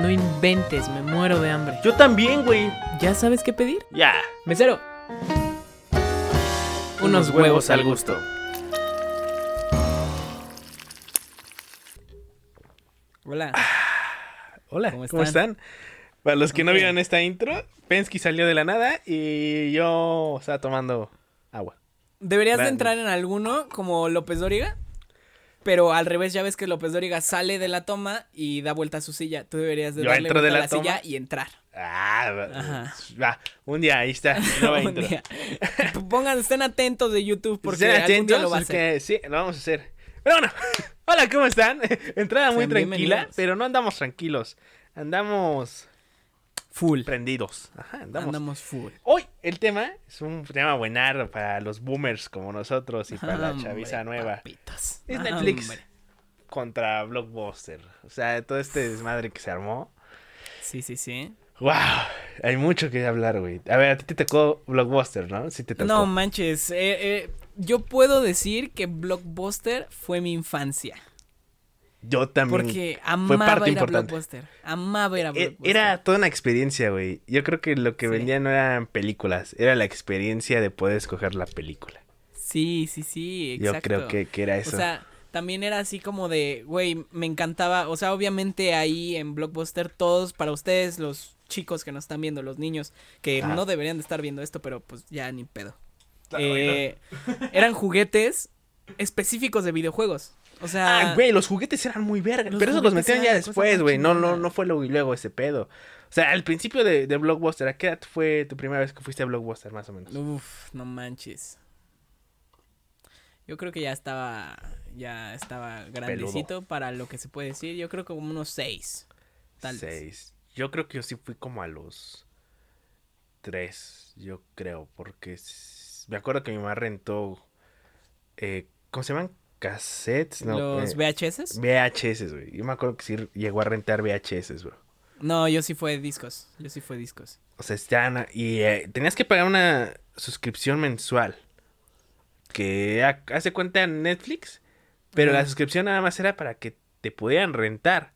No inventes, me muero de hambre. Yo también, güey. ¿Ya sabes qué pedir? Ya. Mesero. Unos huevos al gusto. Hola. Hola, ¿Cómo ¿cómo están? Para los que no vieron esta intro, Pensky salió de la nada y yo estaba tomando agua. Deberías de entrar en alguno como López Dóriga. Pero al revés, ya ves que López Dóriga sale de la toma y da vuelta a su silla. Tú deberías de Yo darle de la a la silla y entrar. Ah, un día, ahí está. nueva Un intro. día. Pongan, estén atentos de YouTube porque Estén algún día atentos lo va a hacer. porque sí, lo vamos a hacer. Pero bueno, hola, ¿cómo están? Entrada muy Sean tranquila, pero no andamos tranquilos. Andamos Full. prendidos. Ajá, andamos. Andamos full. Hoy el tema es un tema buenardo para los boomers como nosotros y para la Hombre, chaviza nueva. papitas. Es Netflix. Contra Blockbuster. O sea, todo este desmadre que se armó. Sí, sí, sí. ¡Wow! Hay mucho que hablar, güey. A ver, a ti te tocó Blockbuster, ¿no? Sí te tocó. No manches. eh, eh, yo puedo decir que Blockbuster fue mi infancia. Yo también. Porque amaba parte ir a importante. Blockbuster. Amaba ir a E- Blockbuster. Era toda una experiencia, güey. Yo creo que lo que Sí. vendían no eran películas, era la experiencia de poder escoger la película. Sí, sí, sí, exacto. Yo creo que, que era eso. O sea, también era así como de, güey, me encantaba, o sea, obviamente ahí en Blockbuster todos, para ustedes, los chicos que nos están viendo, los niños, que no deberían de estar viendo esto, pero pues ya ni pedo. Claro, Eh, eran juguetes específicos de videojuegos. O sea, Ah, güey, los juguetes eran muy verga. Pero eso los metieron ya después, güey. No, no, no fue luego y luego ese pedo. O sea, al principio de, de Blockbuster, ¿a qué edad fue tu primera vez que fuiste a Blockbuster, más o menos? Uf, no manches. Yo creo que ya estaba, ya estaba grandecito para lo que se puede decir. Yo creo que como unos seis. Tal vez. Seis. Yo creo que yo sí fui como a los tres, yo creo, porque me acuerdo que mi mamá rentó, eh, ¿cómo se llaman? Cassettes, no, Los eh, VHS. VHS, güey. Yo me acuerdo que sí llegó a rentar VHS, güey. No, yo sí fue discos. Yo sí fue discos. O sea, estaban, a- y eh, tenías que pagar una suscripción mensual, que ha- hace cuenta en Netflix, pero la suscripción nada más era para que te pudieran rentar.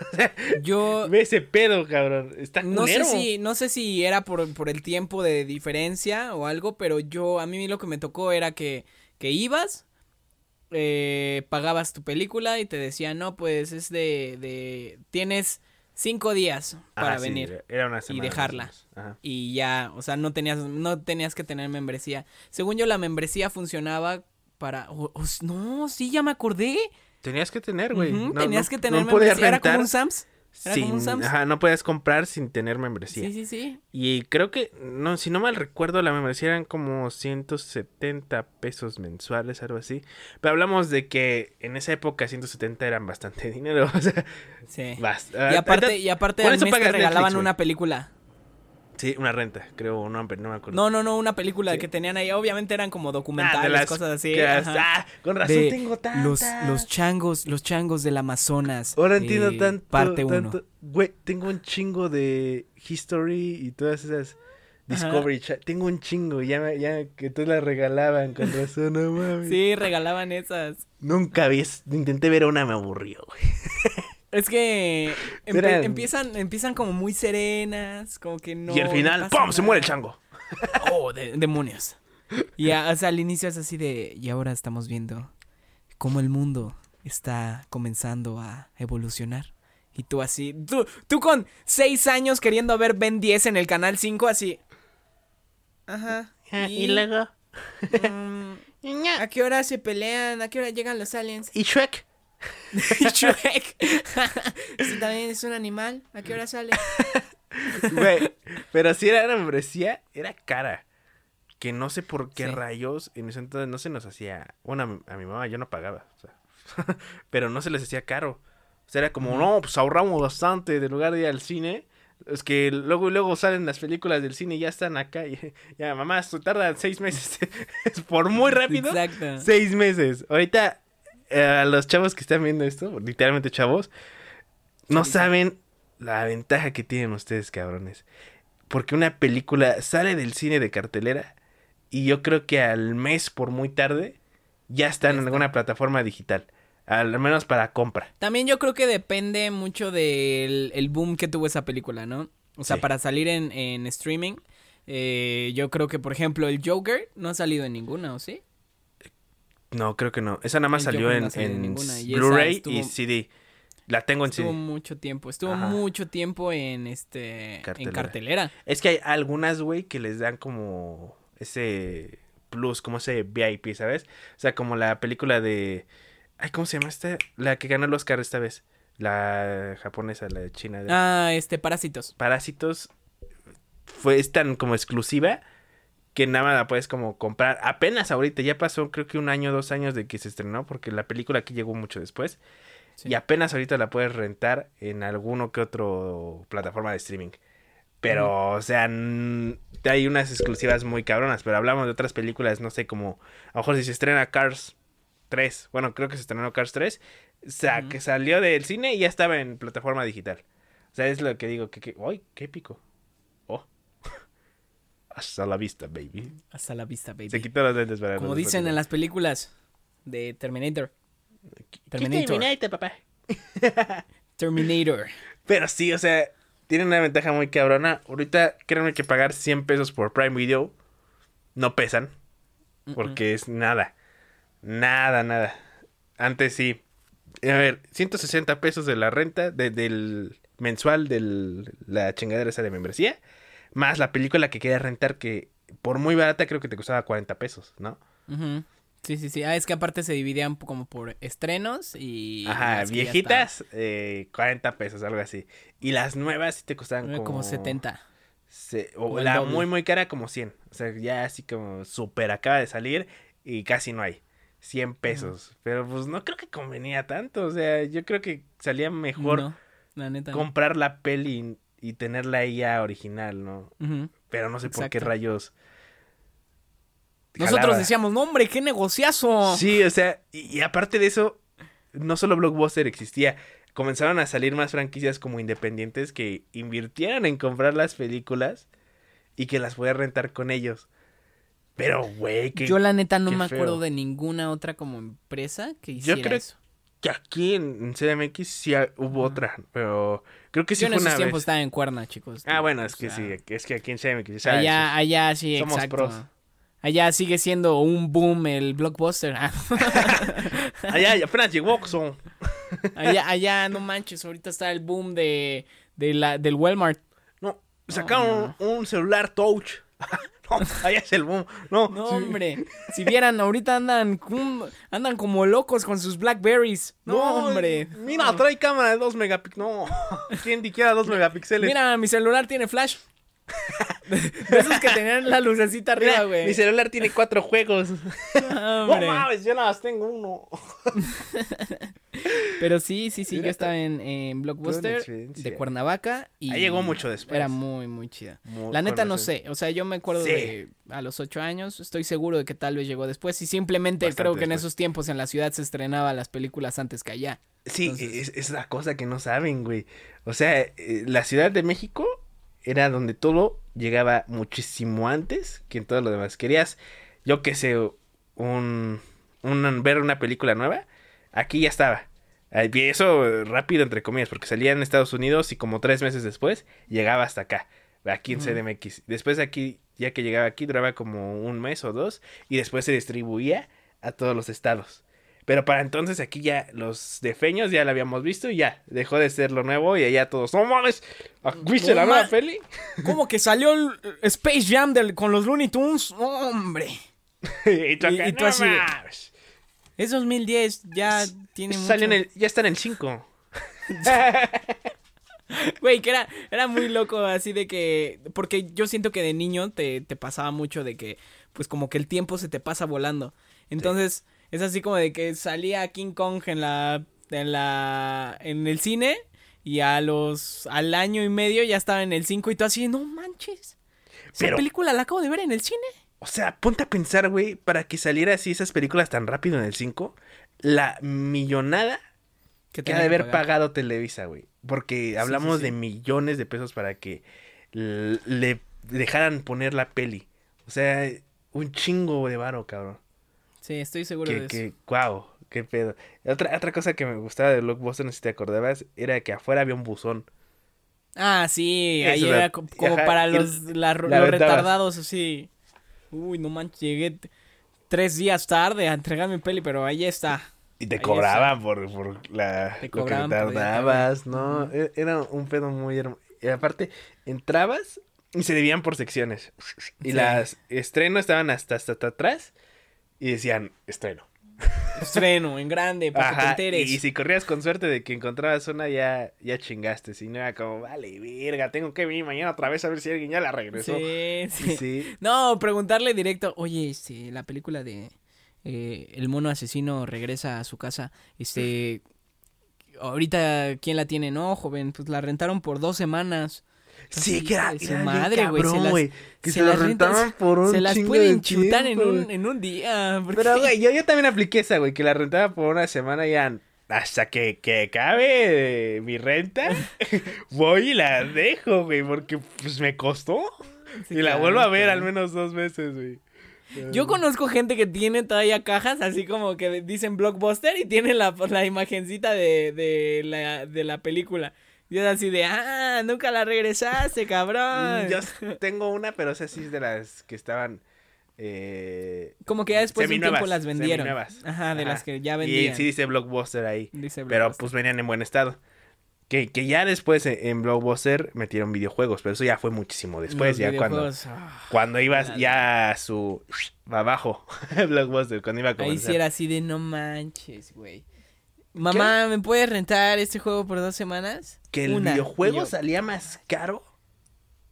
Yo Ve ese pedo, cabrón. Está no sé si, no sé si era por, por el tiempo de diferencia o algo, pero yo, a mí lo que me tocó era que, que ibas, eh, pagabas tu película y te decían, no, pues es de, de, tienes cinco días para Ah, sí, venir. era una semana, o dejarla. Ajá. y ya, o sea, no tenías, no tenías que tener membresía. Según yo, la membresía funcionaba para, no, sí, ya me acordé. Tenías que tener, güey. No- tenías no- que tener no membresía. Era como un Sams. Era como un sin- Sams. Ajá, no podías comprar sin tener membresía. Sí, sí, sí. Y creo que, no, si no mal recuerdo, la membresía eran como 170 pesos mensuales, algo así. Pero hablamos de que en esa época 170 eran bastante dinero. O sea, Sí. Y aparte, y aparte al mes te regalaban Netflix, una película. Sí, una renta, creo, no, me acuerdo. No, no, no, una película ¿Sí? que tenían ahí. Obviamente eran como Ah, documentales, las cosas así. ah, con razón De tengo tantas. los, los changos, los changos del Amazonas. Ahora entiendo eh, tanto. Parte 1. tanto- Güey, tengo un chingo de History y todas esas Discovery. Tengo un chingo, ya, ya que tú las regalaban con razón, no mames. Sí, regalaban esas. Nunca vi, intenté ver una, me aburrió, güey. Es que empe- empiezan, empiezan como muy serenas, como que no. y al final, ¡pum! Se muere el chango. Oh, de- demonios. Y a- o sea, al inicio es así de, y ahora estamos viendo cómo el mundo está comenzando a evolucionar. Y tú así, tú, tú con seis años queriendo ver Ben 10 en el canal 5, así. Ajá. Y luego. mm, ¿A qué hora se pelean? ¿A qué hora llegan los aliens? ¿Y Shrek? Shrek. ¿Sí también es un animal? ¿A qué hora sale? Güey, pero si era membresía, era cara. Que no sé por qué Sí. rayos en ese entonces no se nos hacía. Bueno, a mi, a mi mamá yo no pagaba. o sea, pero no se les hacía caro. O sea, era como, no, pues ahorramos bastante de lugar de ir al cine. Es que luego y luego salen las películas del cine y ya están acá. Y, ya, mamá, esto tarda seis meses. Es por muy rápido. Exacto. Seis meses. Ahorita, a los chavos que están viendo esto, literalmente chavos, no saben la ventaja que tienen ustedes, cabrones. Porque una película sale del cine de cartelera y yo creo que al mes, por muy tarde, ya está en alguna plataforma digital. Al menos para compra. También yo creo que depende mucho del el boom que tuvo esa película, ¿no? O sea, Sí. para salir en, en streaming, eh, yo creo que, por ejemplo, el Joker no ha salido en ninguna, ¿o sí? No, creo que no. Esa nada más salió en, y Blu-ray y CD. La tengo en CD. Estuvo mucho tiempo, estuvo Ajá. mucho tiempo en este en Cartelera. cartelera. Es que hay algunas, güey, que les dan como ese plus, como ese VIP, ¿sabes? O sea, como la película de... Ay, ¿cómo se llama esta? La que ganó el Oscar esta vez. La japonesa, la de China. de- Ah, este Parásitos. Parásitos fue es tan como exclusiva que nada más la puedes como comprar. Apenas ahorita, ya pasó creo que un año, dos años de que se estrenó, porque la película aquí llegó mucho después. Sí. Y apenas ahorita la puedes rentar en alguno que otro plataforma de streaming. Pero, o sea, hay unas exclusivas muy cabronas. Pero hablamos de otras películas, no sé, como a lo mejor si se estrena Cars 3. Bueno, creo que se estrenó Cars 3. O sea, que salió del cine y ya estaba en plataforma digital. O sea, es lo que digo, que, que ¡ay, qué épico! Hasta la vista, baby. Hasta la vista, baby. Se quitó los lentes para Como dicen en las películas de Terminator. ¿Qué Terminator. Terminator, papá? Terminator. Pero sí, o sea, tiene una ventaja muy cabrona. Ahorita créanme que pagar 100 pesos por Prime Video no pesan. Porque es nada. Nada, nada. Antes sí. A ver, 160 pesos de la renta, de- del mensual de la chingadera esa de membresía. Más la película que querías rentar que por muy barata creo que te costaba 40 pesos, ¿no? Ujú. Sí, sí, sí. Ah, es que aparte se dividían como por estrenos y... Ajá, viejitas, eh, 40 pesos, algo así. Y las nuevas sí te costaban estaban. como... Como 70. Se- o Como la muy, muy cara como 100. O sea, ya así como súper acaba de salir y casi no hay. 100 pesos. Pero pues no creo que convenía tanto. O sea, yo creo que salía mejor No, la neta. no. comprar la peli y tenerla ahí ya original, ¿no? Pero no sé por qué rayos. Nosotros decíamos, no hombre, qué negociazo. Sí, o sea, y, y aparte de eso, no solo Blockbuster existía. Comenzaron a salir más franquicias como independientes que invirtieran en comprar las películas y que las podía rentar con ellos. Pero, güey, que, Yo la neta no me acuerdo de ninguna otra como empresa que Yo hiciera creo eso. Que aquí en, CDMX sí hubo otra, pero creo que sí Yo en fue esos una tiempos vez. estaba en Cuerna, chicos. Ah, bueno, es O que sea, sí, es que aquí en CDMX, sabes, Allá, allá sí, Somos exacto. pros. Allá sigue siendo un boom el blockbuster. Ah, allá apenas llegó Oxxo. allá, allá, no manches, ahorita está el boom de, de la, del Walmart. No, sacaron un celular touch. allá es el boom. No, No, sí. hombre. Si vieran, ahorita andan, andan como locos con sus Blackberries. No, hombre. Mira, trae cámara de 2 megapíxeles. No, ¿quién quiera 2 megapíxeles? Mira, mi celular tiene flash. De esos que tenían la lucecita Mira, arriba, güey. mi celular tiene cuatro juegos. No, mames, yo nada más tengo uno. Pero sí, sí, sí, Mira, yo estaba en, en Blockbuster de Cuernavaca y Ahí llegó mucho después. Era muy, muy chida. Muy La neta no sé, o sea, yo me acuerdo Sí. de a los ocho años, estoy seguro de que tal vez llegó después y simplemente Bastante creo que en esos tiempos en la ciudad se estrenaba las películas antes que allá. Sí, Entonces- es, es la cosa que no saben, güey. O sea, eh, la Ciudad de México era donde todo llegaba muchísimo antes que en todo lo demás. Querías, yo qué sé, un, un- ver una película nueva, aquí ya estaba. Y eso rápido, entre comillas, porque salía en Estados Unidos y como tres meses después llegaba hasta acá, aquí en. CDMX. Después aquí, ya que llegaba aquí, duraba como un mes o dos y después se distribuía a todos los estados. Pero para entonces aquí ya los defeños ya la habíamos visto y ya dejó de ser lo nuevo y allá todos, no mames, ¿viste la nueva peli? ¿Cómo que salió el Space Jam del- con los Looney Tunes? Hombre. y tú, acá, y tú "No así de- mames". Es 2010, ya tiene mucho. En el, ya está en el 5. Güey, que era, era muy loco así de que... Porque yo siento que de niño te, te pasaba mucho de que, pues como que el tiempo se te pasa volando. Entonces, es así como de que salía King Kong en la... En la... En el cine y a los... Al año y medio ya estaba en el 5 y tú así, no manches. Esa Pero- película la acabo de ver en el cine. O sea, ponte a pensar, güey, para que saliera así esas películas tan rápido en el 5, la millonada que ha tenía de haber pagar. pagado Televisa, güey. Porque hablamos sí. de millones de pesos para que le dejaran poner la peli. O sea, un chingo de varo, cabrón. Sí, estoy seguro de Que, eso. que, wow. qué pedo. Otra, otra cosa que me gustaba de Blockbuster, no sé si te acordabas, era que afuera había un buzón. Ah, sí, Eso ahí era- era co- como ajá, para los, la- los retardados, así. Uy, no manches, llegué tres días tarde a entregar mi peli, pero ahí está. Y te Ahí cobraban por, por la, Te lo que tardabas, ¿no? E- Era un pedo muy hermoso. Y aparte, entrabas y se dividían por secciones. Y Sí. las estrenos estaban hasta, hasta, hasta atrás y decían estreno. Estreno, en grande, para que te enteres. y, y si corrías con suerte de que encontrabas una, ya, ya chingaste. Si no era como, vale, verga, tengo que venir mañana otra vez a ver si alguien ya la regresó. Sí, sí. Sí. No, preguntarle directo, oye, este, la película de eh, El mono asesino regresa a su casa, este, ahorita, ¿quién la tiene? No, joven, pues la rentaron por dos semanas. Sí, que era, su madre, güey, se. Que se, se la las rentaban por un Se las pueden de chutar en un, en un día. porque- Pero, güey, yo, yo también apliqué esa, güey, que la rentaba por una semana ya hasta que, que acabe eh, mi renta, voy y la dejo, güey, porque pues me costó. Sí, y la claro, vuelvo a ver claro. al menos dos veces, güey. Yo conozco gente que tiene todavía cajas así como que dicen blockbuster y tiene la, la imagencita de, de, la, de la película. Y es así de, ah, nunca la regresaste, cabrón. Yo tengo una, pero esa sí es de las que estaban... Eh, Como que ya después de un tiempo las vendieron. Ajá, de Ajá. las que ya Y vendían. sí dice Blockbuster ahí. Dice Pero pues venían en buen estado. Que, que ya después en, en Blockbuster metieron videojuegos, pero eso ya fue muchísimo después, Los ya cuando, ah, cuando ibas ya a su abajo, Blockbuster, cuando iba a Ahí comenzar. sí era así de no manches, güey. Mamá, ¿me puedes rentar este juego por dos semanas? Que el Una. videojuego yo, salía más caro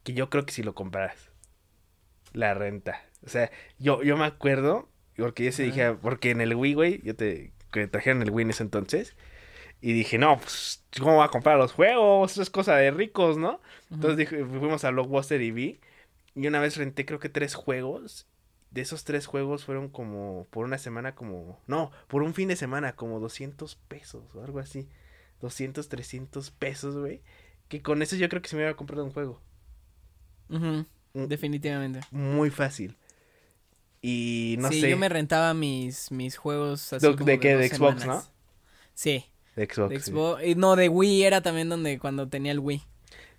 que yo creo que si lo compraras. La renta. O sea, yo, yo me acuerdo, porque yo se dije, porque en el Wii, güey, yo te que trajeron el Wii en ese entonces. Y dije, no, pues, ¿cómo voy a comprar los juegos? Eso es cosa de ricos, ¿no? Entonces dije, fuimos a Blockbuster y vi. Y una vez renté creo que tres juegos. De esos tres juegos fueron como por una semana como... No, por un fin de semana como 200 pesos o algo así. 200, 300 pesos, güey. Que con eso yo creo que se me iba a comprar un juego. Mm, definitivamente. Muy fácil. Y no sí, sé. yo me rentaba mis, mis juegos así ¿De- como de qué? dos ¿De Xbox, semanas. Sí, De Xbox. de sí. Xbox. No, de Wii era también donde cuando tenía el Wii.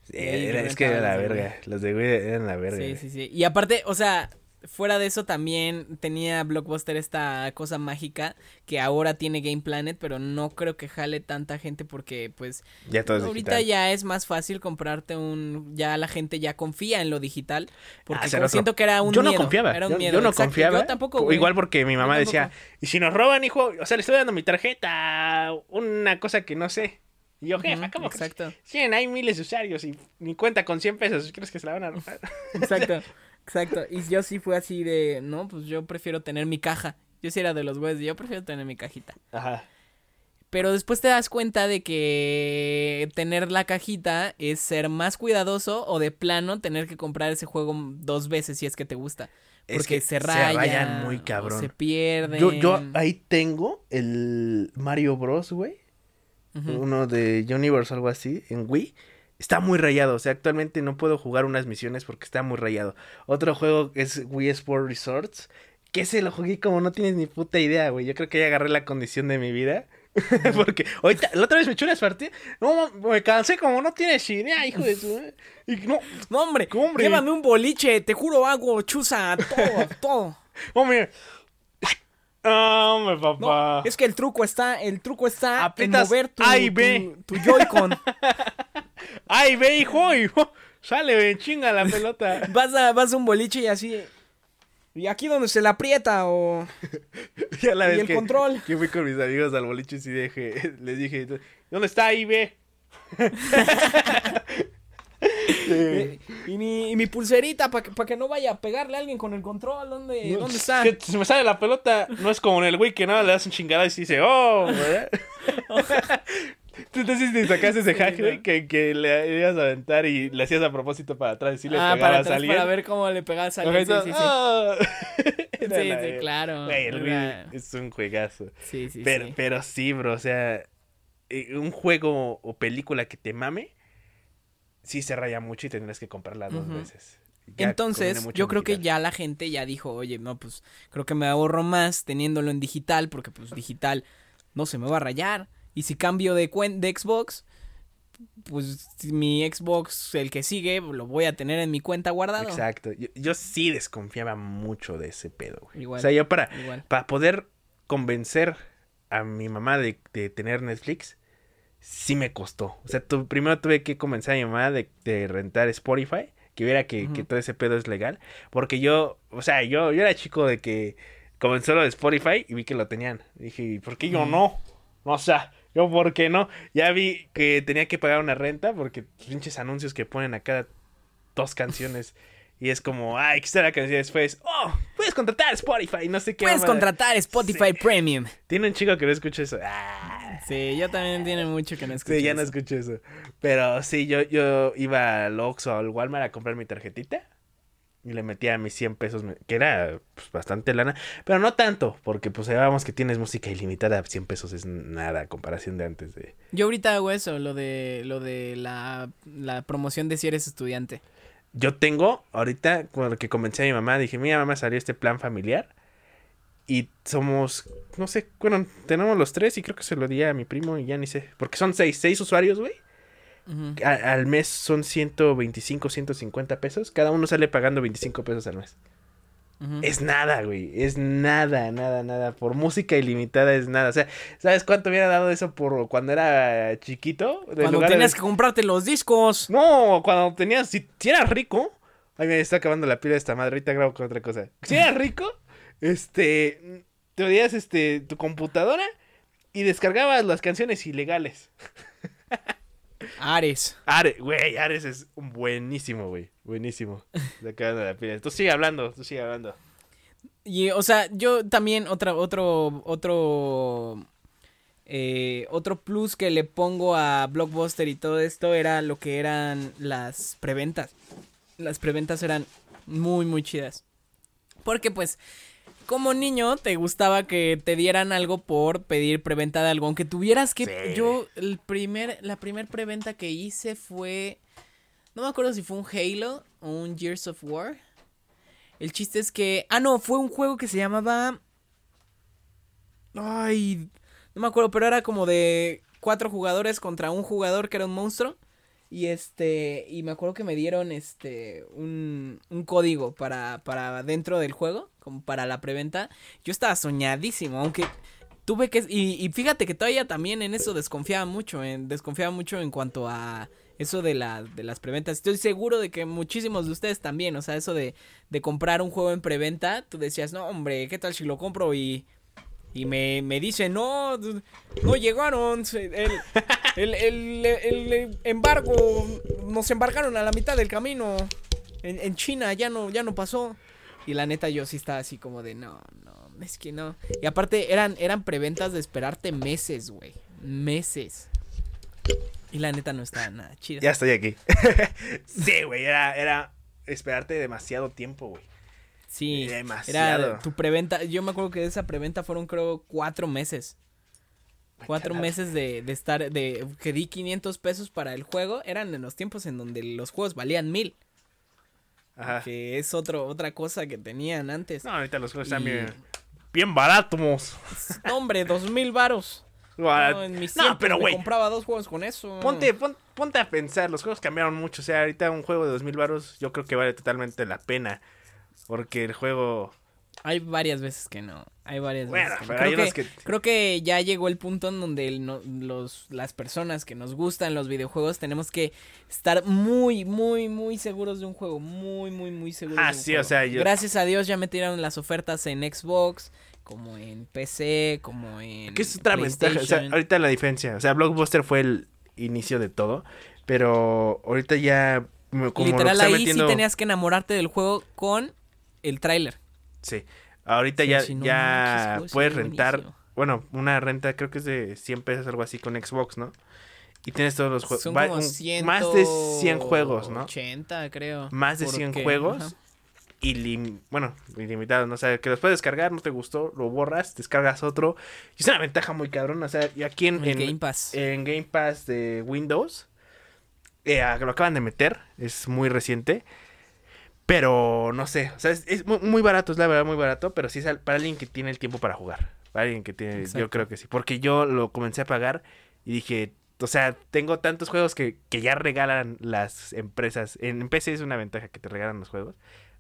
Sí, era- es que era la verga. Los de Wii eran la verga. Sí, sí, sí. Y aparte, o sea, fuera de eso también tenía Blockbuster esta cosa mágica que ahora tiene Game Planet, pero no creo que jale tanta gente porque pues Ya todo es ahorita digital. ya es más fácil comprarte un ya la gente ya confía en lo digital porque Ah, como rato. siento que era un yo no miedo, confiaba. era un yo, miedo, yo no exacto. confiaba. Yo tampoco, güey. Igual porque mi mamá decía, y si nos roban, hijo, o sea, le estoy dando mi tarjeta, una cosa que no sé. Y yo, jefa, Ujú, ¿cómo que Exacto. tienen hay miles de usuarios y mi cuenta con 100 pesos? ¿Crees que se la van a robar? Exacto. Exacto. Y yo sí fue así de, no, pues yo prefiero tener mi caja. Yo sí era de los güeyes, yo prefiero tener mi cajita. Ajá. Pero después te das cuenta de que tener la cajita es ser más cuidadoso o de plano tener que comprar ese juego dos veces si es que te gusta. Es Porque que se se raya. rayan muy cabrón. Se pierden. Yo, yo ahí tengo el Mario Bros, güey. Uno de Universe algo así, en Wii. Está muy rayado, o sea, actualmente no puedo jugar unas misiones porque está muy rayado. Otro juego es Wii Sport Resorts, que ese lo jugué como no tienes ni puta idea, güey. Yo creo que ya agarré la condición de mi vida. porque ahorita, la otra vez me eché unas partidas, no, me cansé como no tienes idea, hijo de su... Y no, No, hombre, Hombre. llévame un boliche, te juro hago chuza, todo, todo. hombre. Hombre, No, papá. es que el truco está, el truco está en mover tu Joy-Con. Ay, ve, hijo, hijo. Sale, ve, chinga la pelota. vas, a, vas a un boliche y así. Y aquí donde se la aprieta o... Ya la Y vez el que, control. que fui con mis amigos al boliche y dije, les dije, ¿dónde está ahí, ve? Eh, y, mi, y mi pulserita para que, pa' que no vaya a pegarle a alguien con el control. ¿Dónde, ¿dónde está? Que se me sale la pelota. No es como en el güey que nada le das un chingada y se dice, oh. Tú entonces te sacaste ese Sí, hack, que, que le ibas a aventar y le hacías a propósito para atrás y le ah, para atrás, a alguien. para ver cómo le pegabas a alguien. Sí, sí, sí. "Ah". Sí, sí, claro. Güey, el Era- Wii es un juegazo. Sí, sí, pero, sí. pero sí, bro, o sea, eh, un juego o película que te mame, sí se raya mucho y tendrás que comprarla dos veces. Ya Entonces, yo creo que ya la gente ya dijo, oye, no, pues creo que me ahorro más teniéndolo en digital, porque pues digital no se me va a rayar. Y si cambio de, de Xbox, pues mi Xbox, el que sigue, lo voy a tener en mi cuenta guardado. Exacto. Yo, yo sí desconfiaba mucho de ese pedo, güey. Igual. O sea, yo para, Igual. para poder convencer a mi mamá de, de tener Netflix, sí me costó. O sea, tu- primero tuve que convencer a mi mamá de, de rentar Spotify, que viera que, que todo ese pedo es legal. Porque yo, o sea, yo, yo era chico de que comenzó lo de Spotify y vi que lo tenían. Dije, ¿y por qué yo no? O sea, yo por qué no. Ya vi que tenía que pagar una renta porque pinches anuncios que ponen a cada dos canciones. Y es como, ay, está la canción después. Oh, puedes contratar Spotify, no sé qué. Puedes contratar Spotify Premium. Tiene un chico que no escucha eso. Ah. Sí, yo también tiene mucho que no escucho. Sí, ya no escucho eso. Pero sí, yo, yo iba al Oxxo o al Walmart a comprar mi tarjetita. Y le metía mis 100 pesos, que era pues, bastante lana. Pero no tanto, porque pues sabemos que tienes música ilimitada. 100 pesos es nada a comparación de antes de... Yo ahorita hago eso, lo de lo de la, la promoción de si eres estudiante. Yo tengo, ahorita, cuando que convencí a mi mamá, dije, mira, mamá, salió este plan familiar. Y somos, no sé, bueno, tenemos los tres y creo que se lo di a mi primo y ya ni sé. Porque son seis, seis usuarios, güey. A- al mes son 125, 150 pesos. Cada uno sale pagando 25 pesos al mes. Es nada, güey. Es nada, nada, nada. Por música ilimitada es nada. O sea, ¿sabes cuánto hubiera dado eso por cuando era chiquito? Cuando de- tenías que comprarte los discos. No, cuando tenías, si, si eras rico. Ay, me está acabando la pila de esta madre. Ahorita grabo con otra cosa. Si eras rico, este, te veías este, tu computadora y descargabas las canciones ilegales. Ares. Ares, güey, Ares es buenísimo, güey. Buenísimo. Se la pila. Tú sigue hablando, tú sigue hablando. Y, o sea, yo también, otra, otro, otro, eh, otro plus que le pongo a Blockbuster y todo esto era lo que eran las preventas. Las preventas eran muy, muy chidas. Porque pues, como niño, te gustaba que te dieran algo por pedir preventa de algo. Aunque tuvieras que... Sí. Yo, el primer, la primer preventa que hice fue... No me acuerdo si fue un Halo o un Gears of War. El chiste es que. Ah, no, fue un juego que se llamaba. Ay. No me acuerdo, pero era como de cuatro jugadores contra un jugador que era un monstruo. Y este. Y me acuerdo que me dieron este. Un, un código para, para dentro del juego. Para la preventa. Yo estaba soñadísimo. Aunque tuve que. Y, y fíjate que todavía también en eso desconfiaba mucho. En, desconfiaba mucho en cuanto a eso de, la, de las preventas. Estoy seguro de que muchísimos de ustedes también, o sea, eso de, de comprar un juego en preventa, tú decías, no, hombre, ¿qué tal si lo compro y, y me, me dicen, no, no llegaron, el, el, el, el embargo, nos embargaron a la mitad del camino, en, en China ya no, ya no pasó. Y la neta yo sí estaba así como de, no, no, es que no. Y aparte eran, eran preventas de esperarte meses, güey, meses. Y la neta no estaba nada chida. Ya estoy aquí. sí, güey, era, era esperarte demasiado tiempo, güey. Sí, Demasiado. era tu preventa. Yo me acuerdo que de esa preventa fueron, creo, cuatro meses. Cuatro meses de, de estar, de que di 500 pesos para el juego. Eran en los tiempos en donde los juegos valían mil. Ajá. Que es otro, otra cosa que tenían antes. No, ahorita los juegos están Y- bien, bien baratos. No, hombre, dos mil varos. No, en mis No, tiempos pero güey, compraba dos juegos con eso. ponte, pon- ponte a pensar, los juegos cambiaron mucho. O sea, ahorita un juego de 2000 baros yo creo que vale totalmente la pena. Porque el juego... Hay varias veces que no. Hay varias Bueno, veces que no. pero Creo hay que, que... Creo que ya llegó el punto en donde el no- los, las personas que nos gustan los videojuegos tenemos que estar muy, muy, muy seguros de un juego. Muy, muy, muy seguros. Ah, de un sí, o sea, yo- Gracias a Dios ya me tiraron las ofertas en Xbox, como en PC, como en. Que es otra ventaja. O sea, ahorita la diferencia. O sea, Blockbuster fue el inicio de todo. Pero ahorita ya... me- Como Literal, ahí metiendo- sí tenías que enamorarte del juego con el tráiler. Sí. Ahorita Sí, ya, no ya manches, puedes rentar. buenísimo. Bueno, una renta creo que es de 100 pesos, algo así, con Xbox, ¿no? Y tienes todos los juegos. Más de 100 juegos, ¿no? 80, creo. Más de 100 porque- juegos. ajá. Ilim- bueno, ilimitados, ¿no? O sea, que los puedes descargar, no te gustó, lo borras, descargas otro. Y es una ventaja muy cabrón. O sea, y aquí en, Game Pass. en Game Pass de Windows, eh, lo acaban de meter, es muy reciente. Pero no sé, o sea, es, es mu- muy barato, es la verdad muy barato, pero sí es para alguien que tiene el tiempo para jugar. Alguien que tiene, yo creo que sí. Porque yo lo comencé a pagar y dije, o sea, tengo tantos juegos que, que ya regalan las empresas. En, en PC es una ventaja que te regalan los juegos.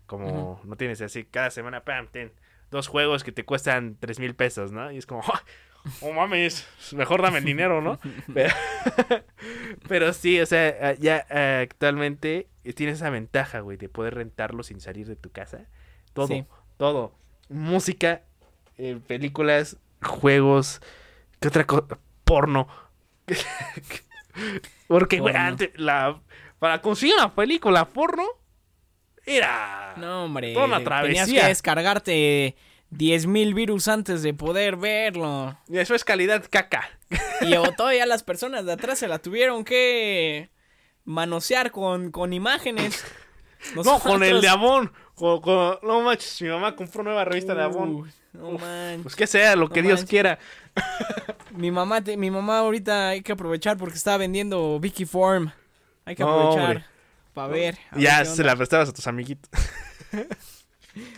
Como no tienes así, cada semana, pam, ten dos juegos que te cuestan tres mil pesos, ¿no? Y es como, ¡ah! Oh mames, mejor dame el dinero, ¿no? Pero, pero sí, o sea, ya eh, actualmente tienes esa ventaja, güey, de poder rentarlo sin salir de tu casa. Todo, Sí. todo. Música, eh, películas, juegos, ¿qué otra cosa? Porno. Porque, güey, antes, la, para conseguir una película porno, era... No, hombre. Toda una Tenías travesía. que descargarte 10.000 virus antes de poder verlo. Y eso es calidad caca. Y o todavía las personas de atrás se la tuvieron que manosear con, con imágenes. No, con el de Avon. Con, con- no manches, mi mamá compró nueva revista de Avon. No man. Pues que sea lo que No Dios manches. quiera. Mi mamá, te- mi mamá ahorita hay que aprovechar porque está vendiendo Vicky Form. Hay que aprovechar para ver. Ya se la prestabas a tus amiguitos.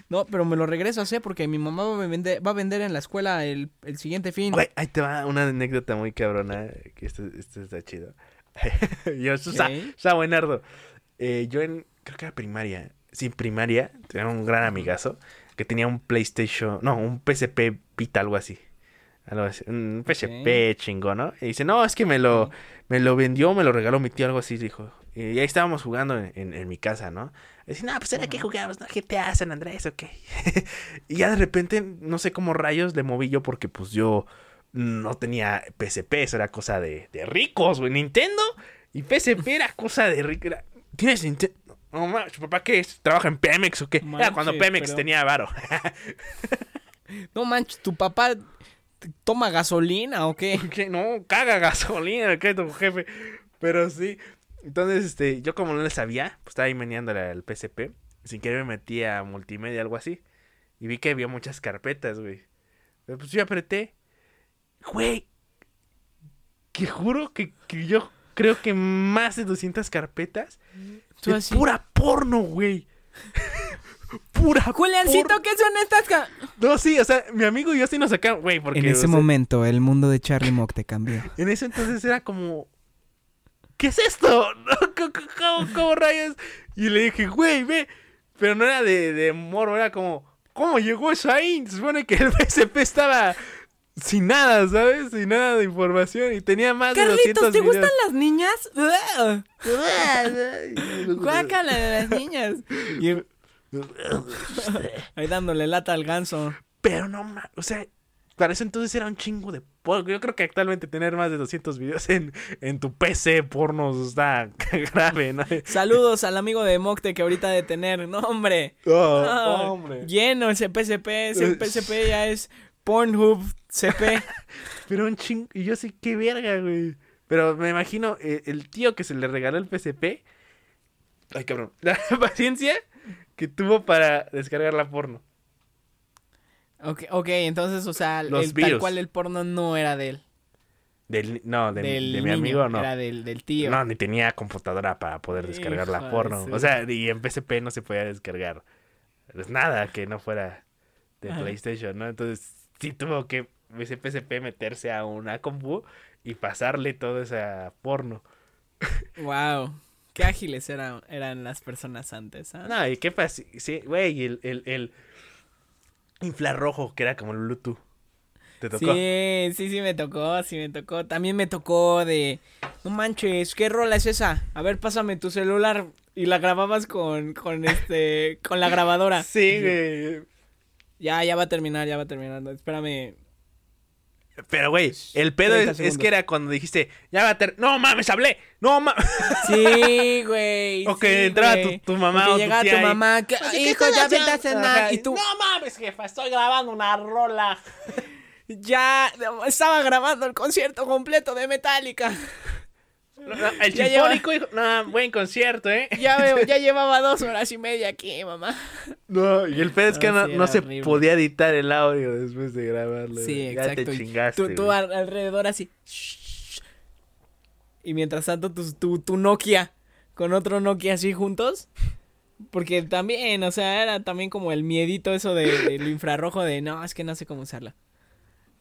No, pero me lo regreso a hacer porque mi mamá va a vender, va a vender en la escuela el, el siguiente fin. Güey, ahí te va una anécdota muy cabrona. Que esto, esto está chido. yo, Ok. está buenardo. Eh, yo en, creo que era primaria. Sí, primaria. Tenía un gran amigazo que tenía un PlayStation. No, un PSP Vita, algo así. Algo así. Un PSP chingón, ¿no? Y dice, no, es que me lo, me lo vendió, me lo regaló mi tío, algo así, dijo. Y ahí estábamos jugando en, en- en mi casa, ¿no? Y dice, no, pues era que jugamos, ¿no? GTA, San Andrés, ok. y ya de repente, no sé cómo rayos le moví yo porque pues yo no tenía PSP, eso era cosa de, de ricos, güey. Nintendo y PSP era cosa de ricos. ¿Tienes Nintendo? No, mames, papá, ¿qué es? ¿Trabaja en Pemex o qué? era Manches, cuando Pemex pero- tenía varo. No manches, tu papá toma gasolina o qué? que no caga gasolina que tu jefe pero sí entonces este yo como no le sabía pues estaba ahí meneándole al PSP sin querer me metí a multimedia algo así y vi que había muchas carpetas güey pero pues yo apreté güey que juro que, que yo creo que más de 200 carpetas Tú de así. pura porno güey pura Juliancito. ¿qué son estas? ca- no sí o sea mi amigo y yo sí nos sacamos güey porque En ese o sea, momento, el mundo de Charlie Mock te cambió. En ese entonces era como, ¿qué es esto? ¿Cómo, cómo- cómo rayos? Y le dije, güey, ve. Pero no era de, de morbo, era como, ¿cómo llegó eso ahí? Se supone que el PSP estaba sin nada, ¿sabes? Sin nada de información y tenía más de 200 Carlitos, ¿te videos. gustan las niñas? Guácala de las niñas. Y ahí dándole lata al ganso. Pero no o sea, para eso entonces era un chingo de. Yo creo que actualmente tener más de 200 videos en, en tu PC pornos está grave, ¿no? Saludos al amigo de Mocte que ahorita de tener. No, hombre. Oh, Ah, hombre. Lleno ese PSP. Ese Eh, PSP ya es Pornhub CP. Pero un chingo. Y yo sé qué verga, güey. Pero me imagino eh, el tío que se le regaló el PSP. Ay, cabrón. La paciencia que tuvo para descargar la porno. Ok, ok, entonces, o sea, Los el, tal cual el porno no era de él. Del, no, de, del de mi niño, amigo no. Era del, del tío. No, ni tenía computadora para poder descargar la porno. O sea, y en PSP no se podía descargar. Pues nada que no fuera de Ajá. PlayStation, ¿no? Entonces sí tuvo que ese PSP meterse a una compu y pasarle todo esa porno. Wow. Qué ágiles eran, eran las personas antes, ¿ah? No, y qué pasa. Sí, güey, el, el, el infrarrojo que era como el Bluetooth. ¿Te tocó? Sí, sí, sí me tocó, sí me tocó. También me tocó de, no manches, ¿qué rola es esa? A ver, pásame tu celular y la grababas con, con este, con la grabadora. Sí, güey. Ya, ya va a terminar, ya va a terminar. Espérame. Pero, güey, el pedo 30 es, que era cuando dijiste, ya va a ter... No mames, hablé. No mames. Sí, güey. O que sí, entraba tu- tu mamá O que o tu tía mamá, que, Oye, ¿qué hijo, ya vete a cenar. Y tú, No mames, jefa, estoy grabando una rola. ya, estaba grabando el concierto completo de Metallica. El Ya sinfónico, hijo. No, buen concierto, ¿eh? Ya, veo, ya llevaba dos horas y media aquí, mamá. No, y el pedo es que No, no, sí, no era se horrible. podía editar el audio después de grabarlo. Sí, güey. Ya exacto. te chingaste. Tú, tú güey. al- alrededor así. Y mientras tanto tu, tu, tu Nokia con otro Nokia así juntos. Porque también, o sea, era también como el miedito eso de- del infrarrojo de no, es que no sé cómo usarla.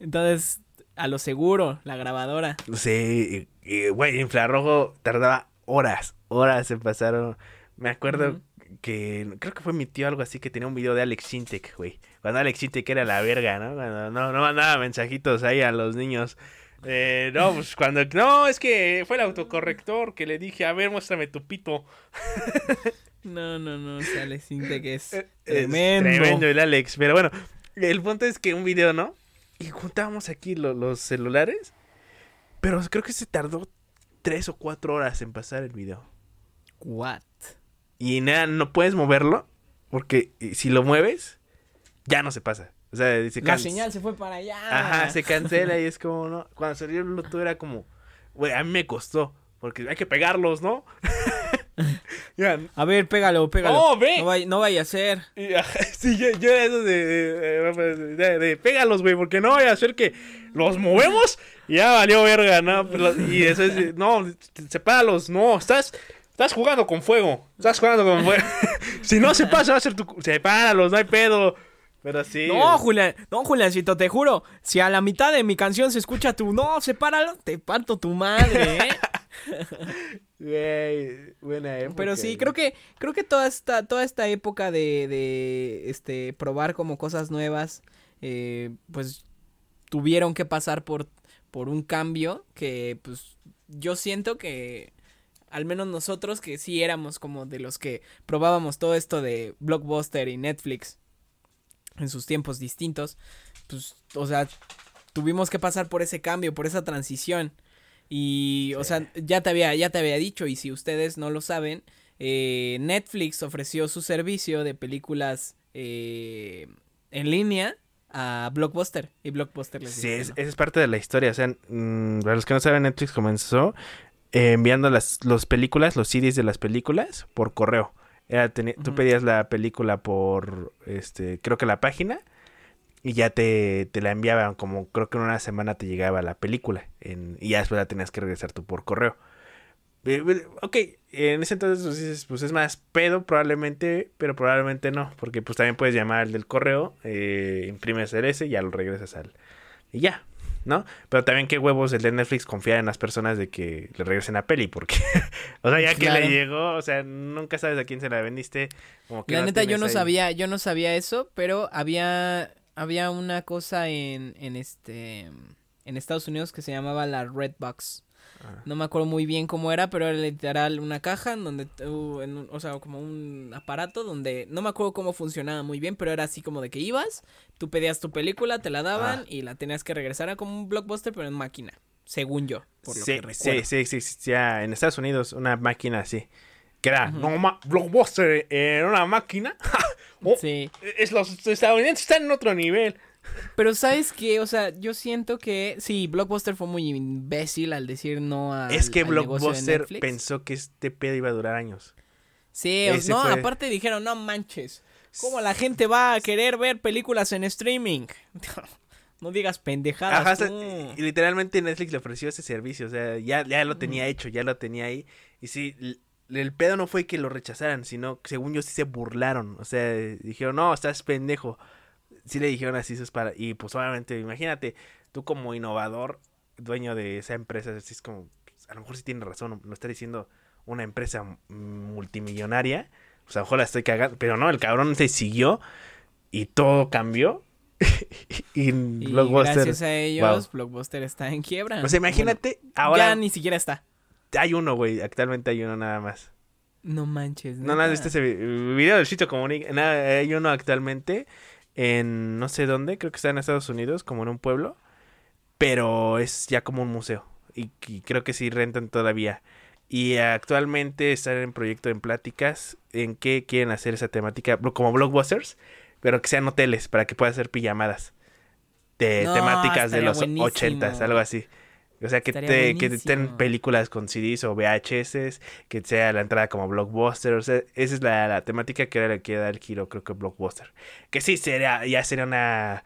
Entonces, a lo seguro, la grabadora. Sí, güey, infrarrojo tardaba horas, horas en pasar. Me acuerdo que creo que fue mi tío algo así que tenía un video de Alex Sintek, güey. Cuando Alex Sintek era la verga, ¿no? Cuando no, no mandaba mensajitos ahí a los niños. Eh, no, pues cuando... No, es que fue el autocorrector que le dije, a ver, muéstrame tu pito. No, no, no, sale Sinte que es Eh, Es tremendo. tremendo el Alex. Pero bueno, el punto es que un video, ¿no? Y juntábamos aquí lo- los celulares. Pero creo que se tardó tres o cuatro horas en pasar el video. What? Y nada, no puedes moverlo. Porque eh, si lo mueves, ya no se pasa. O sea, se La señal se fue para allá. Ajá, se cancela y es como, ¿no? Cuando salió el Bluetooth era como, güey, a mí me costó. Porque hay que pegarlos, ¿no? A ver, pégalo, pégalo. ¡Oh, ve! No vaya, no vaya a ser. Sí, yo, yo eso de, de, de- de- de pégalos, güey, porque no vaya a ser que los movemos y ya valió verga, ¿no? Pero- Y eso es, no, sepáralos, no, estás, estás jugando con fuego, estás jugando con fuego. si no se pasa, va a ser tu, sepáralos, no hay pedo. Pero sí. No, Julián, no, Juliancito, te juro. Si a la mitad de mi canción se escucha tu no, sepáralo, te parto tu madre, ¿eh? Güey, buena época. Pero sí, güey. creo que, creo que toda esta, toda esta época de, de este probar como cosas nuevas, eh, pues tuvieron que pasar por, por un cambio que pues yo siento que al menos nosotros que sí éramos como de los que probábamos todo esto de Blockbuster y Netflix en sus tiempos distintos, pues, o sea, tuvimos que pasar por ese cambio, por esa transición. Y, o Sí. sea, ya te había, ya te había dicho, y si ustedes no lo saben, eh, Netflix ofreció su servicio de películas eh, en línea a Blockbuster. Y Blockbuster les Sí, que es- no. esa es parte de la historia. O sea, mm, para los que no saben, Netflix comenzó eh, enviando las los películas, los CDs de las películas por correo. Era teni- Tú Ujú. pedías la película por, este, creo que la página y ya te, te la enviaban como creo que en una semana te llegaba la película en- y ya después la tenías que regresar tú por correo. Eh, Ok, en ese entonces pues, dices, pues es más pedo probablemente, pero probablemente no, porque pues también puedes llamar al del correo, eh, imprimes el S y ya lo regresas al... Y ya, ¿no? Pero también qué huevos el de Netflix confiar en las personas de que le regresen a peli, porque, o sea, ya que Claro. le llegó, o sea, nunca sabes a quién se la vendiste. Como que La no neta, yo no ahí- sabía, yo no sabía eso, pero había, había una cosa en, en este, en Estados Unidos que se llamaba la Red Box. Ah. No me acuerdo muy bien cómo era, pero era literal una caja en donde, tú- en un- o sea, como un aparato donde, no me acuerdo cómo funcionaba muy bien, pero era así como de que ibas, tú pedías tu película, te la daban Ah. y la tenías que regresar a como un blockbuster, pero en máquina, según yo, por lo sí, que recuerdo. sí, sí, sí, sí, ya en Estados Unidos una máquina así. Que era, Ujú. no, ma- Blockbuster en una máquina. Oh, Sí. es, los estadounidenses están en otro nivel. Pero sabes qué, o sea, yo siento que sí, Blockbuster fue muy imbécil al decir no a es que al negocio de Blockbuster pensó que este pedo iba a durar años. Sí, o- Ese no, fue- aparte dijeron, no manches, ¿cómo la gente va a querer ver películas en streaming? no digas pendejadas. Ajá, tú. literalmente Netflix le ofreció ese servicio, o sea, ya, ya lo tenía hecho, ya lo tenía ahí. Y sí, el pedo no fue que lo rechazaran, sino que según yo sí se burlaron. O sea, dijeron, no, estás pendejo. Sí le dijeron así sus para. Y pues obviamente, imagínate, tú como innovador, dueño de esa empresa, así es como, pues, a lo mejor sí tiene razón, lo está diciendo una empresa multimillonaria. Pues a lo mejor la estoy cagando, pero no, el cabrón se siguió y todo cambió. y, Y Blockbuster. gracias a ellos, wow. Blockbuster está en quiebra. O sea, imagínate, Bueno, ahora Ya ni siquiera está. Hay uno, güey. Actualmente hay uno nada más. No manches. No, neta. visto ese vi- video del sitio comunica. Nada, hay uno actualmente en no sé dónde, creo que está en Estados Unidos, como en un pueblo. Pero es ya como un museo. Y, y creo que sí rentan todavía. Y actualmente están en proyecto en pláticas en que quieren hacer esa temática, como blockbusters, pero que sean hoteles para que puedas hacer pijamadas de No, temáticas de los ochentas, algo así. O sea, que, te, que buenísimo. películas con CDs o VHS, que sea la entrada como blockbuster. O sea, esa es la, la temática que ahora le quiere dar el giro, creo que blockbuster. Que sí, sería, ya sería una.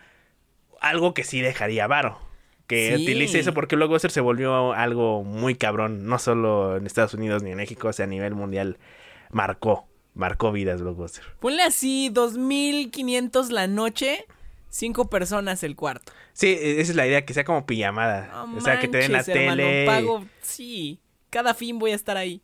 Algo que sí dejaría varo. Que Sí. utilice eso porque blockbuster se volvió algo muy cabrón. No solo en Estados Unidos ni en México, o sea, a nivel mundial. Marcó, marcó vidas blockbuster. Ponle así, 2500 la noche. Cinco personas el cuarto. Sí, e- esa es la idea, que sea como pijamada. No o sea, que te den la hermano, tele. pago, sí. Cada fin voy a estar ahí.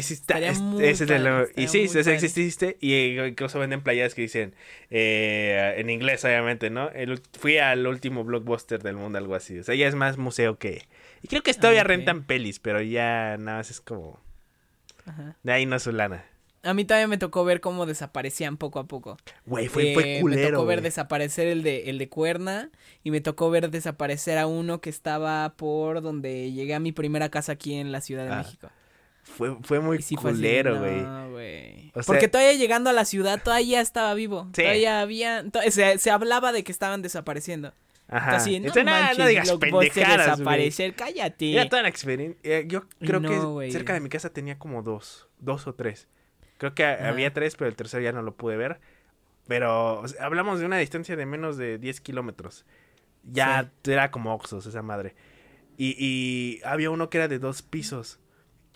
Sí está- es- ese padre, y sí, padre. existe. Y eh, incluso venden playeras que dicen eh, en inglés, obviamente, ¿no? El- fui al último blockbuster del mundo, algo así. O sea, ya es más museo que. Y creo que todavía ok. rentan pelis, pero ya nada más es como. Ajá. De ahí no es su lana. A mí también me tocó ver cómo desaparecían poco a poco. Güey, fue, Eh, fue me culero. tocó ver desaparecer el de, el de Cuerna y me tocó ver desaparecer a uno que estaba por donde llegué a mi primera casa aquí en la Ciudad de Ah, México. Fue, fue muy sí culero, güey. no, güey. O sea- Porque todavía llegando a la ciudad todavía estaba vivo. Sí. Todavía había... to- se, se hablaba de que estaban desapareciendo. Ajá. No Entonces, manches, no digas pendejadas, cállate. Era toda la experiencia. eh, yo creo No, que cerca de mi casa tenía como dos, dos o tres. Creo que Ah. había tres, pero el tercero ya no lo pude ver. Pero o sea, hablamos de una distancia de menos de 10 kilómetros. Ya era como Oxos esa madre. Y, y había uno que era de dos pisos.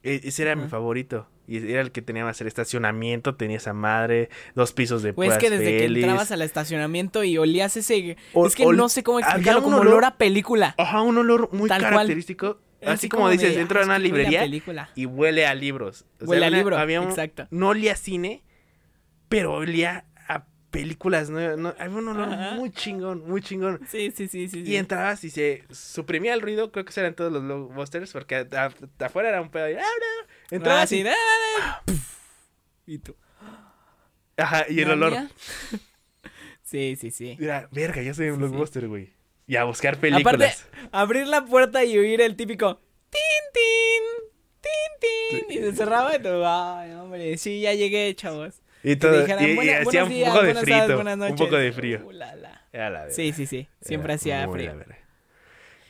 E- ese era mi favorito. Y era el que tenía más el estacionamiento, tenía esa madre, dos pisos de Güey, es que desde que entrabas al estacionamiento y olías ese... O- es que no sé cómo explicarlo, como olor- olor a película. Ajá, un olor muy Tal cual. Así, como, dices, de, dentro de "Ah, una a librería película. y huele a libros. O Huele a había- libro, había un- exacto. No olía a cine, pero olía a películas. No, no- había un olor Ajá. muy chingón, muy chingón. Sí, sí, sí, sí. Y sí. entrabas y se suprimía el ruido, creo que eran todos los blockbusters, porque a- a- afuera era un pedo. y, "Ah, no". Ah, Entrabas sí, y, da, da. Y tú. ajá, y el olor. Sí, sí, sí. Era, verga, yo soy un sí. blockbuster, güey. Y a buscar Aparte, películas. abrir la puerta y oír el típico tin, tin, tin, tin. Y se cerraba y todo. Ay, hombre. Sí, ya llegué, chavos. y todo, dijeran, y- y "Buena- hacía un días, poco de buenas Un noches". poco de frío. Uh, la, la. Era la verga. Sí, sí, sí. Siempre Era hacía frío.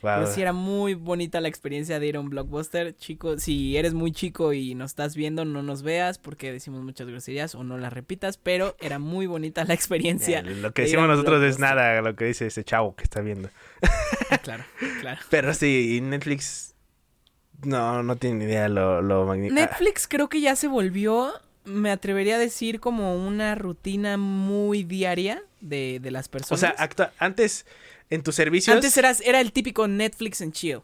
Pero sí era muy bonita la experiencia de ir a un blockbuster. Chico, si eres muy chico y nos estás viendo, no nos veas porque decimos muchas groserías o no las repitas, pero era muy bonita la experiencia. Lo que de decimos nosotros es nada lo que dice ese chavo que está viendo. Claro, claro. Pero sí, y Netflix no, no tiene ni idea lo, lo magnífico. Netflix creo que ya se volvió, me atrevería a decir, como una rutina muy diaria de, de las o personas. sea, actua- antes en tus servicios. Antes eras, era el típico Netflix and chill.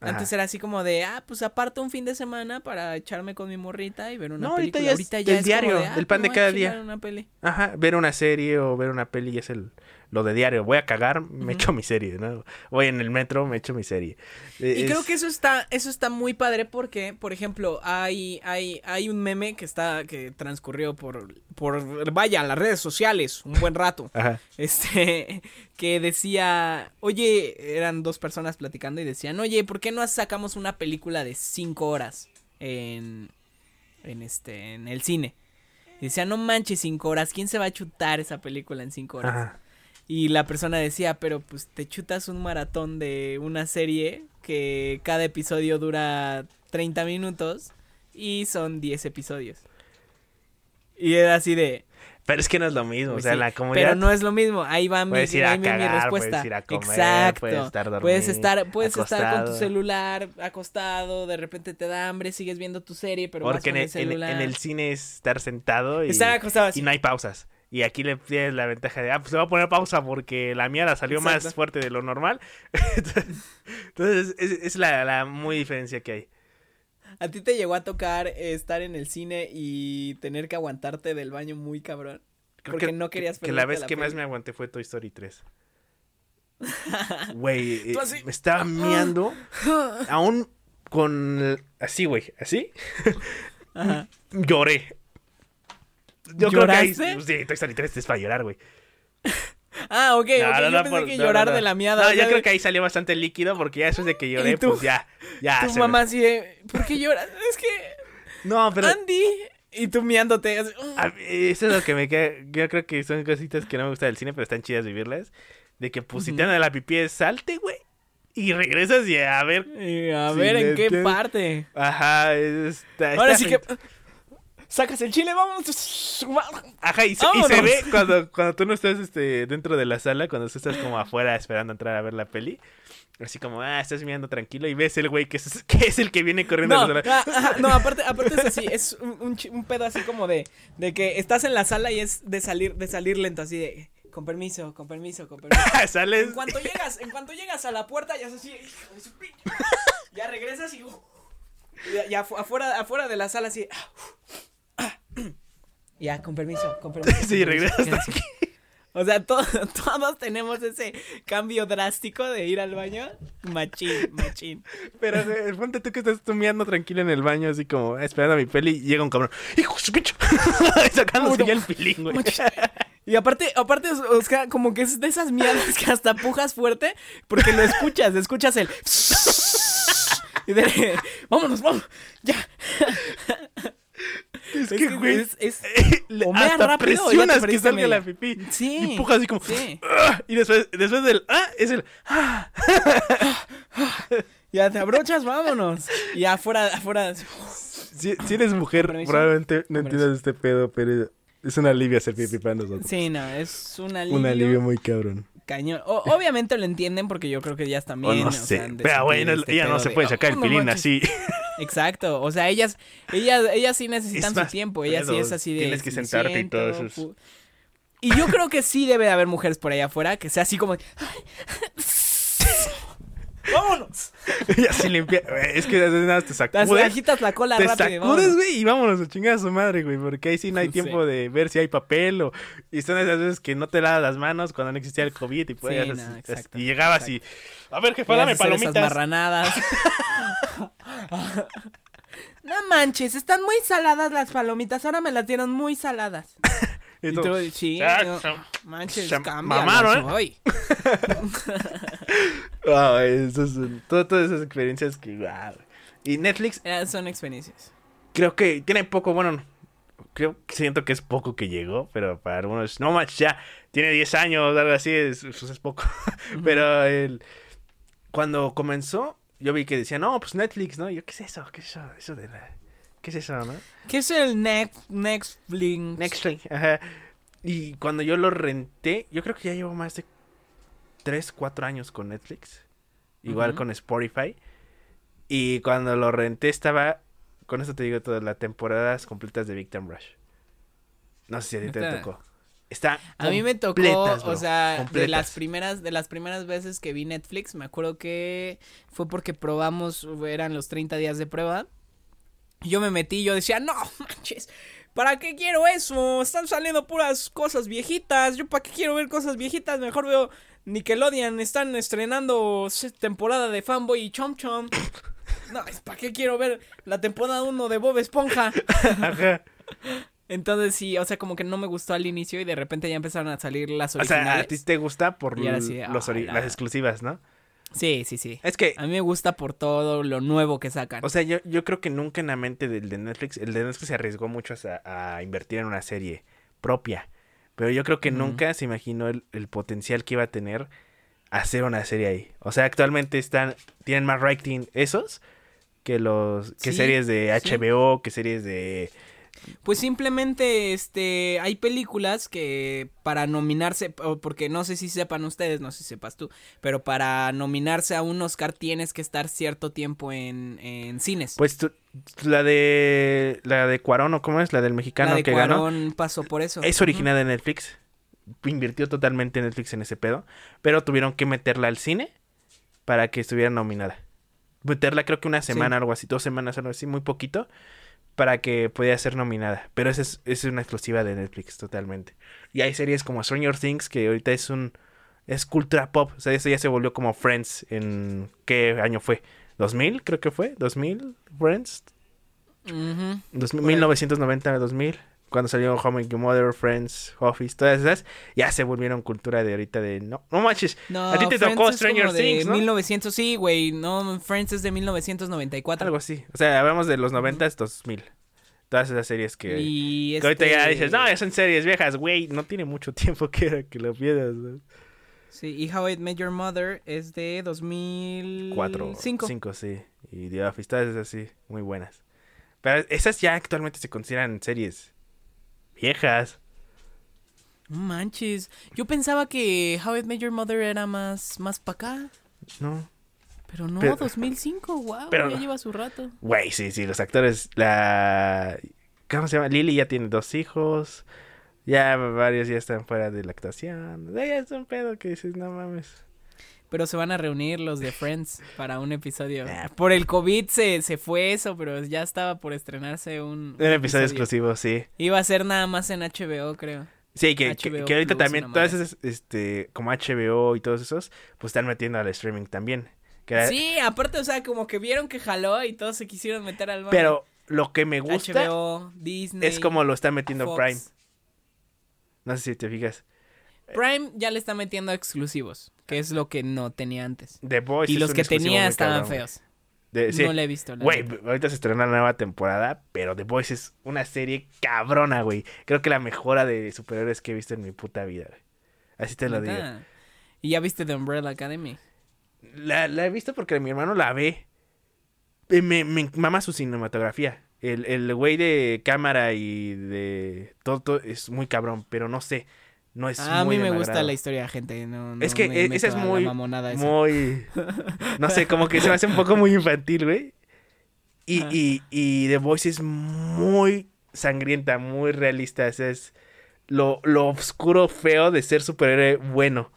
Antes era así como de, ah, pues aparto un fin de semana para echarme con mi morrita y ver una No, ahorita película. ya es del como diario, ah, el pan de cada día. Una peli. Ajá, ver una serie o ver una peli es el lo de diario. Voy a cagar, me Ujú. echo mi serie, ¿no? Voy en el metro, me echo mi serie. Y creo que eso está, eso está muy padre porque, por ejemplo, hay, hay, hay un meme que está, que transcurrió por, por, vaya, las redes sociales un buen rato. Ajá. Este, que decía, oye, eran dos personas platicando y decían, oye, ¿por qué no sacamos una película de cinco horas en, en este, en el cine? Y decía, no manches, cinco horas, ¿quién se va a chutar esa película en cinco horas? Ajá. Y la persona decía, pero pues te chutas un maratón de una serie que cada episodio dura 30 minutos y son 10 episodios. Y era así de... Pero es que no es lo mismo, pues o sea, sí, la comunidad. Pero no es lo mismo, ahí va mi, Puedes ir a ahí va mi cagar, respuesta. puedes ir a comer, Exacto. puedes estar puedes dormido, estar, puedes estar con tu celular acostado, de repente te da hambre, sigues viendo tu serie, pero vas Porque con en el el, en- celular. en el cine es estar sentado y, Estar acostado así. y no hay pausas. Y aquí le tienes la ventaja de, ah, pues le voy a poner pausa porque la mía la salió más fuerte de lo normal. Entonces, es, es la, la muy diferencia que hay. ¿A ti te llegó a tocar estar en el cine y tener que aguantarte del baño muy cabrón? Creo Porque que- no querías que, que la vez que más me aguanté fue Toy Story 3. Güey, eh, me estaba miando aún con... Así, güey, así. Ajá. Lloré. Yo creo que ahí... Pues, Sí, Toy Story 3 es para llorar, güey. Ah, ok, No, no, yo no, pensé por- que llorar de la miada. No, yo creo que ahí salió bastante líquido porque ya después de que lloré, pues ya, ya. Tu mamá así de, ¿por qué lloras? Es que, No, pero Andy, y tú miándote. así, a mí, eso es lo que me queda. Yo creo que son cositas que no me gusta del cine, pero están chidas vivirlas. De que pues si te dan a la pipí, es salte, güey. Y regresas y a ver. Y a ver, ¿en qué parte? Ajá, es- está, Ahora está sí que... Sacas el chile, vamos. Ajá, y se, y se ¡Vámonos! ve cuando, cuando tú no estás este, dentro de la sala, cuando tú estás como afuera esperando entrar a ver la peli. Así como, ah, estás mirando tranquilo y ves el güey que es, que es el que viene corriendo No, a la ah, ajá, no, aparte, aparte es así, es un, un pedo así como de, de que estás en la sala y es de salir, de salir lento, así de, Con permiso, con permiso, con permiso. Sales. En cuanto llegas, en cuanto llegas a la puerta, ya es así, hijo de su pinche. Ya regresas y. uh, Ya, ya afu- afuera, afuera de la sala así. Ya, con permiso, con permiso. Sí, regresas quédense. O sea, to- todos tenemos ese cambio drástico de ir al baño. Machín, machín. Pero ponte tú que estás tumeando tranquilo en el baño, así como esperando a mi peli, y llega un cabrón. ¡Hijo de su pinche! Sacándose ya el pilín, güey. Y aparte, aparte, como que es de esas mierdas que hasta pujas fuerte porque lo escuchas, escuchas el. Y de, vámonos, vamos, ya. Es que, güey. es- es- o mea hasta rápido, ya presionas que salga la pipí. Sí. Y empujas así como. Sí. "Ah", Y después, después del. ¡Ah! Es el. ¡Ah! Ya te abrochas, vámonos. Y afuera, afuera. Si, si eres mujer, permiso? probablemente no entiendas este pedo, pero es un alivio hacer pipí para nosotros. Sí, no, es un alivio. Un alivio muy cabrón. Cañón. O- obviamente lo entienden porque yo creo que ellas O también. no o sé. han de Pero bueno, este ella no se de, puede sacar "Oh, el no pilín manches". así. Exacto. O sea, ellas, ellas, ellas sí necesitan Es su tiempo. Ellas sí es así de. tienes que "Me sentarte y todo eso es- fu-". Y yo creo que sí debe de haber mujeres por allá afuera que sea así como. ¡Vámonos! y así limpia. Es que de nada te Te sacudes. agitas la cola Te rápido. sacudes, güey, y vámonos a chingar a su madre, güey. Porque ahí sí no hay Sí. tiempo de ver si hay papel o. Y son esas veces que no te lavas las manos cuando no existía el COVID y no, así- exacto, y llegabas y. A ver, jefa, dame hacer esas palomitas. marranadas. no manches, están muy saladas las palomitas. Ahora me las dieron muy saladas. Y Y tú, tú, sí, "Ah, no, manches, cambia. mamaron, ¿eh?" hoy. Ah, eso es un- todo- todas esas experiencias que. guau. Y Netflix, Eh, son experiencias. creo que tiene poco, bueno. no, Creo que siento que es poco que llegó, pero para algunos, no manches, ya tiene 10 años, algo así, es, pues es poco. Pero el, cuando comenzó, yo vi que decía, no, pues Netflix, ¿no? Y yo, ¿qué es eso? ¿Qué es eso? Eso de la... ¿Qué es eso, no? ¿Qué es el next, next blink? Nextly, ajá. Y cuando yo lo renté, yo creo que ya llevo más de 3, 4 años con Netflix. Igual con Spotify. Y cuando lo renté estaba, con eso te digo todas las temporadas completas de Victim Rush. No sé si a ti te tocó. Está A mí me tocó, o sea, de las primeras, de las primeras veces que vi Netflix, me acuerdo que fue porque probamos, eran los 30 días de prueba. Yo me metí yo decía, no, manches, ¿para qué quiero eso? Están saliendo puras cosas viejitas. Yo para qué quiero ver cosas viejitas, mejor veo Nickelodeon, están estrenando temporada de Fanboy y Chom Chom. No, ¿para qué quiero ver la temporada 1 de Bob Esponja? Ajá. Entonces sí, o sea, como que no me gustó al inicio y de repente ya empezaron a salir las O sea, originales. a ti te gusta por sí, ah, las exclusivas, ¿no? Sí, sí, sí. Es que, A mí me gusta por todo lo nuevo que sacan. o sea, yo, yo creo que nunca en la mente del de Netflix, el de Netflix se arriesgó mucho a, a invertir en una serie propia. Pero yo creo que nunca se imaginó el, el potencial que iba a tener hacer una serie ahí. O sea, actualmente están, tienen más rating esos que los, que Sí, series de sí. HBO, que series de... Pues simplemente, este, hay películas que para nominarse, o porque no sé si sepan ustedes, no sé si sepas tú, pero para nominarse a un Oscar tienes que estar cierto tiempo en, en cines. Pues tú- la de... La de Cuarón, ¿o cómo es? La del mexicano La de que ganó. Cuarón pasó por eso. Es original de Netflix. Invirtió totalmente Netflix en ese pedo. Pero tuvieron que meterla al cine para que estuviera nominada. Meterla creo que una semana, algo así, dos semanas, algo así, muy poquito. Para que pudiera ser nominada. Pero esa es, es una exclusiva de Netflix, totalmente. Y hay series como Stranger Things, que ahorita es un... Es cultura pop. O sea, eso ya se volvió como Friends en... ¿Qué año fue? ¿2000? Creo que fue. ¿2000? Friends. Ujú. 2000, Por ahí. 1990, 2000, cuando salió Home and Your Mother, Friends, Office, todas esas, ya se volvieron cultura de ahorita de no, no manches, No, a ti te Friends tocó Stranger Things, ¿no? 1900, sí, güey, no, Friends es de 1994. Algo así, o sea, hablamos de los 90 2000, todas esas series que, Y que ahorita ya este- dices, no, son series viejas, güey, no tiene mucho tiempo que, que lo pierdas, ¿no? Sí, y How I Met Your Mother es de 4, 2005. 5, sí, y The Office, todas esas sí, muy buenas, pero esas ya actualmente se consideran series viejas, manches. Yo pensaba que How I Met Your Mother era más, más para acá. ¿no? Pero no, Pero- 2005, wow, pero- ya lleva su rato. Güey, sí, sí, los actores, la... ¿Cómo se llama? Lily ya tiene dos hijos. Ya varios ya están fuera de la actuación. Ya es un pedo que dices, no mames. Pero se van a reunir los de Friends para un episodio. Ah. Por el COVID se, se fue eso, pero ya estaba por estrenarse un, Un episodio exclusivo, sí. Iba a ser nada más en HBO, creo. Sí, que, que, ahorita Plus, también, todas esas, este, como HBO y todos esos, pues están metiendo al streaming también. Que era- Sí, aparte, o sea, como que vieron que jaló y todos se quisieron meter al baño. Pero lo que me gusta HBO, Disney. es como lo está metiendo Fox. Prime. No sé si te fijas. Prime ya le está metiendo exclusivos, que es lo que no tenía antes. The Voice y los que tenía estaban cabrón, feos. De- sí. No le he visto. la Güey, ahorita se estrena la nueva temporada, pero The Voice es una serie cabrona, güey. Creo que la mejora de superhéroes que he visto en mi puta vida, güey. Así te lo digo. ¿Y ya viste The Umbrella Academy? La, la he visto porque mi hermano la ve. Eh, Me, me mama su cinematografía. El, el güey de cámara y de todo, todo es muy cabrón, pero no sé. No es Ah, a mí me gusta agrado. la historia, gente. No, no Es que me e- esa es muy, mamonada esa. muy, no sé, como que se me hace un poco muy infantil, güey. Y, y, y The Voice es muy sangrienta, muy realista. o sea, es lo, lo oscuro, feo de ser superhéroe bueno.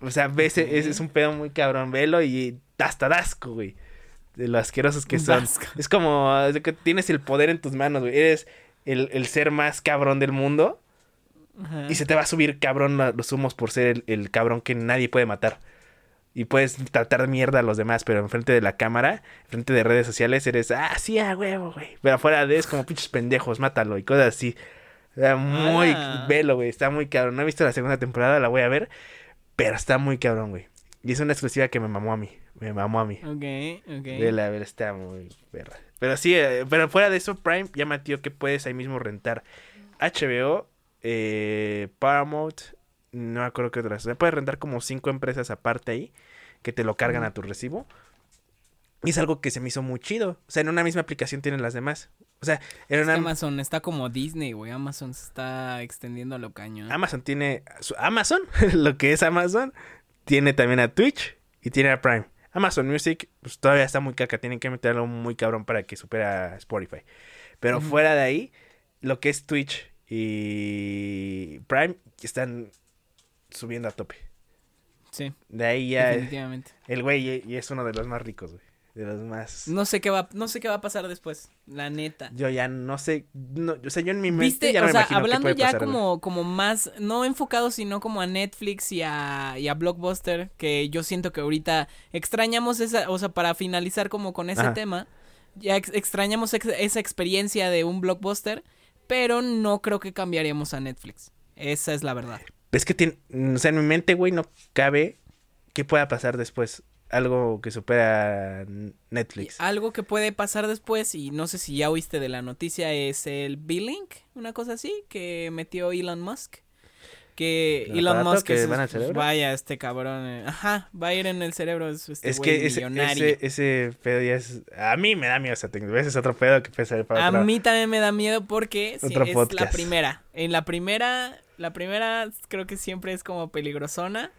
O sea, ves, Ok. es, es un pedo muy cabrón, velo y hasta dasco, güey. De lo asquerosos que son. Dasco. Es como que tienes el poder en tus manos, güey. Eres el, el ser más cabrón del mundo. Ajá. Y se te va a subir cabrón los humos por ser el, el cabrón que nadie puede matar. Y puedes tratar mierda a los demás, pero enfrente de la cámara, enfrente de redes sociales, eres, ah, sí, a huevo, güey. Pero afuera de es como pinches pendejos, mátalo y cosas así. Sea, muy, Ah. velo, güey, está muy cabrón. No he visto la segunda temporada, la voy a ver, pero está muy cabrón, güey. Y es una exclusiva que me mamó a mí, me mamó a mí. Ok, ok. Vela, a ver, está muy perra. Pero sí, eh, pero fuera de eso, Prime ya metió que puedes ahí mismo rentar HBO, eh, Paramount, no acuerdo qué otras. Puedes rentar como cinco empresas aparte ahí que te lo cargan a tu recibo. Y es algo que se me hizo muy chido. O sea, en una misma aplicación tienen las demás. O sea, en una... Amazon está como Disney, güey. Amazon se está extendiendo a lo cañón. Amazon tiene Amazon, lo que es Amazon, tiene también a Twitch y tiene a Prime. Amazon Music, pues todavía está muy caca, tienen que meterlo muy cabrón para que supere a Spotify. Pero fuera de ahí, lo que es Twitch y Prime están subiendo a tope. Sí, De ahí ya definitivamente. el güey y es uno de los más ricos, güey. De los más No sé qué va, no sé qué va a pasar después, la neta. Yo ya no sé, no, o sea, yo en mi mente Viste, ya o me sea, imagino qué hablando puede ya pasar, güey. como, como más, no enfocado, sino como a Netflix y a, y a Blockbuster, que yo siento que ahorita extrañamos esa, o sea, para finalizar como con ese Ajá. tema, ya ex- extrañamos ex- esa experiencia de un Blockbuster, pero no creo que cambiaríamos a Netflix. Esa es la verdad. Es que tiene, o sea, en mi mente, güey, no cabe qué pueda pasar después. Algo que supera Netflix. Algo que puede pasar después, y no sé si ya oíste de la noticia, es el B-Link, una cosa así, que metió Elon Musk. Que ¿El Elon Musk que es, el cerebro? Vaya, este cabrón. eh, Ajá, va a ir en el cerebro. Es, este es güey que ese, millonario. ese, ese pedo ya es... A mí me da miedo esa tecnología. Ese es otro pedo que ser para A otro- mí también me da miedo porque sí, es la primera. En la primera, la primera creo que siempre es como peligrosona.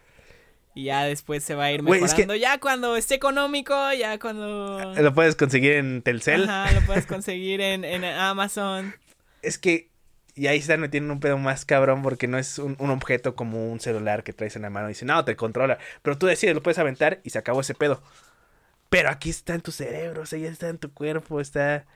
Y ya después se va a ir Güey, es mejorando. que- Ya cuando esté económico, ya cuando... Lo puedes conseguir en Telcel. Ajá, lo puedes conseguir en, en Amazon. Es que... Y ahí están metiendo un pedo más cabrón porque no es un, un objeto como un celular que traes en la mano y dice, no, te controla. Pero tú decides, lo puedes aventar y se acabó ese pedo. Pero aquí está en tu cerebro, o sea, ya está en tu cuerpo, está...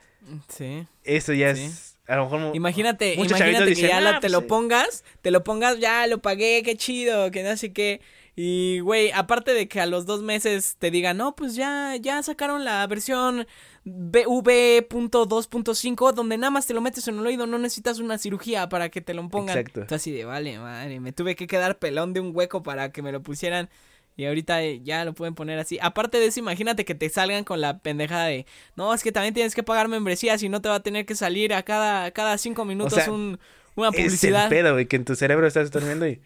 Sí. Eso ya Sí. es... A lo mejor... Imagínate, imagínate que dicen, ya la- "Ah, te pues lo sí". pongas, te lo pongas, ya lo pagué, qué chido, que no sé qué. Y, güey, aparte de que a los dos meses te digan, no, pues ya, ya sacaron la versión V.2.5, donde nada más te lo metes en el oído, no necesitas una cirugía para que te lo pongan. Exacto. Tú así de, vale, madre, me tuve que quedar pelón de un hueco para que me lo pusieran. Y ahorita eh, ya lo pueden poner así. Aparte de eso, imagínate que te salgan con la pendejada de, no, es que también tienes que pagar membresía, si no te va a tener que salir a cada, cada cinco minutos sea, un, una Es el publicidad. pedo, güey, que en tu cerebro estás durmiendo y...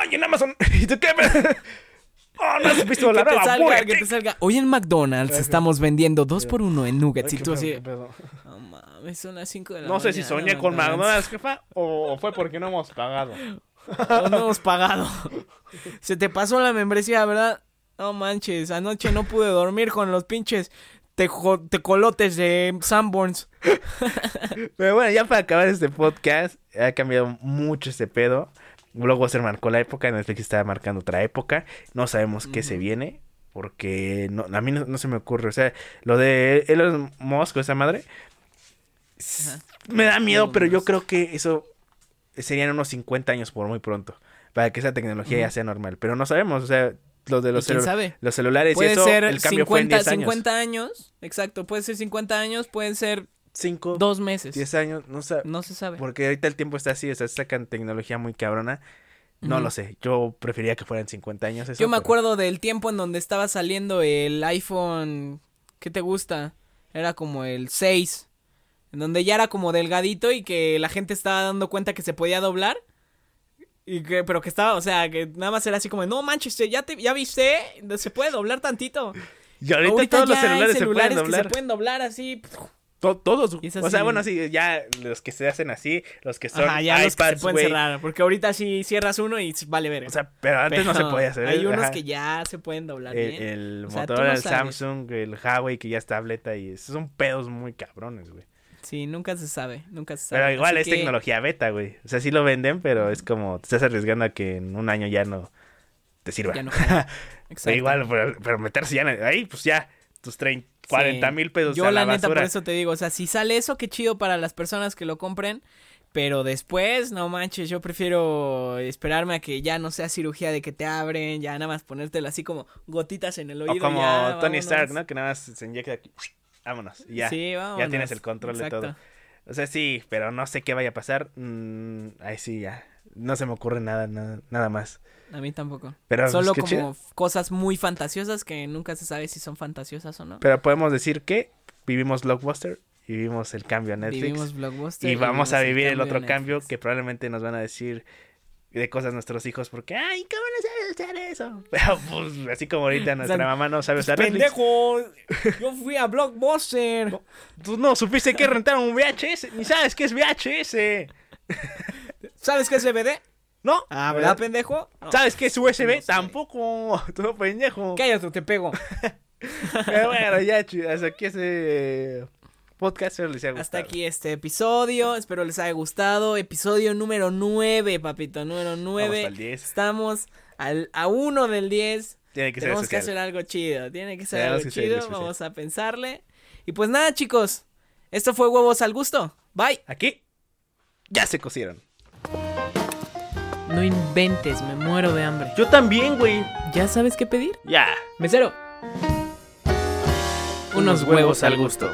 ¡Ay, en Amazon! ¿Y tú qué? ¡Oh, no has visto que la te nueva salga, Burger que te salga. Hoy en McDonald's estamos vendiendo dos por uno en Ay, nuggets. Y qué tú así, no mames, son las cinco de la No sé si soñé con McDonald's, jefa, o fue porque no hemos pagado. No hemos pagado. Se te pasó la membresía, ¿verdad? No manches, anoche no pude dormir con los pinches tecolotes de Sanborns. Pero bueno, ya para acabar este podcast, ha cambiado mucho este pedo. Blockbuster marcó la época, Netflix está marcando otra época. No sabemos qué se viene, porque no, a mí no, no se me ocurre. O sea, lo de Elon Musk, esa madre, Ajá. me da miedo, Elon pero yo creo que eso serían unos 50 años por muy pronto, para que esa tecnología ya sea normal. Pero no sabemos, o sea, los de ¿Y los, celu- sabe? los celulares Puede eso, ser el cambio fue en 50, 10 años. 50 años. Exacto, puede ser 50 años, pueden ser 5, dos meses. 10 años, no sé. No se sabe. Porque ahorita el tiempo está así, o sea, sacan tecnología muy cabrona. No lo sé, yo preferiría que fueran 50 años. eso, Yo me pero- acuerdo del tiempo en donde estaba saliendo el iPhone. ¿Qué te gusta? Era como el 6. En donde ya era como delgadito y que la gente estaba dando cuenta que se podía doblar. Y que, pero que estaba, o sea, que nada más era así como, no manches, ya te, ya viste, se puede doblar tantito. Y ahorita, todos los hay celulares, se pueden que se pueden doblar así. To- todos. O sea, bueno, sí, ya los que se hacen así, los que son Ajá, ya los que se iPads, pueden cerrar. Porque ahorita sí cierras uno y vale ver. O sea, pero antes no se podía hacer. Hay unos Ajá. que ya se pueden doblar El, bien. el O sea, tú Motorola, no el. Samsung, el Huawei que ya es tableta y esos son pedos muy cabrones, güey. Sí, nunca se sabe, nunca se sabe. Pero igual Así es que- tecnología beta, güey. O sea, sí lo venden, pero es como te estás arriesgando a que en un año ya no te sirva. Ya no Exacto. igual, pero, pero meterse ya en- ahí, pues ya, tus 30, 40 mil pesos Yo a la la, neta basura. por eso te digo, o sea, si sale eso, qué chido para las personas que lo compren, pero después, no manches, yo prefiero esperarme a que ya no sea cirugía de que te abren, ya nada más ponértelo así como gotitas en el oído. O como ya, Tony vámonos. Stark, ¿no? Que nada más se inyecta aquí. Vámonos. ya. Sí, ya tienes el control de todo. O sea, sí, pero no sé qué vaya a pasar. Mm, ahí sí, ya. No se me ocurre nada, nada, nada más. A mí tampoco. Pero, Solo pues, como chido. cosas muy fantasiosas que nunca se sabe si son fantasiosas o no. Pero podemos decir que vivimos Blockbuster y vivimos el cambio a Netflix. Vivimos Blockbuster. y vamos a vivir el otro cambio que probablemente nos van a decir de cosas nuestros hijos porque, ay, ¿cómo no sabes usar eso? Pero pues así como ahorita nuestra sea, mamá no sabe usar Netflix. ¡Pendejo! Yo fui a Blockbuster. Tú no supiste que rentar un VHS, ni sabes qué es VHS. ¿Sabes qué es DVD? ¿No? Ah, ¿verdad, pendejo? No. ¿Sabes qué es USB? No sé. Tampoco. Todo pendejo. Cállate, te pego. Pero bueno, ya, hasta aquí ese podcast espero les haya Hasta aquí este episodio. Espero les haya gustado. Episodio número 9, papito. Número Vamos 9. al 10. Estamos al, a uno del 10. Tiene que ser Tenemos que hacer algo chido. Tiene que ser Tenemos algo que chido. Vamos a pensarle. Y pues nada, chicos. Esto fue Huevos al Gusto. Bye. Aquí ya se cosieron. No inventes, me muero de hambre. Yo también, güey. ¿Ya sabes qué pedir? Ya. Mesero. Unos huevos al gusto.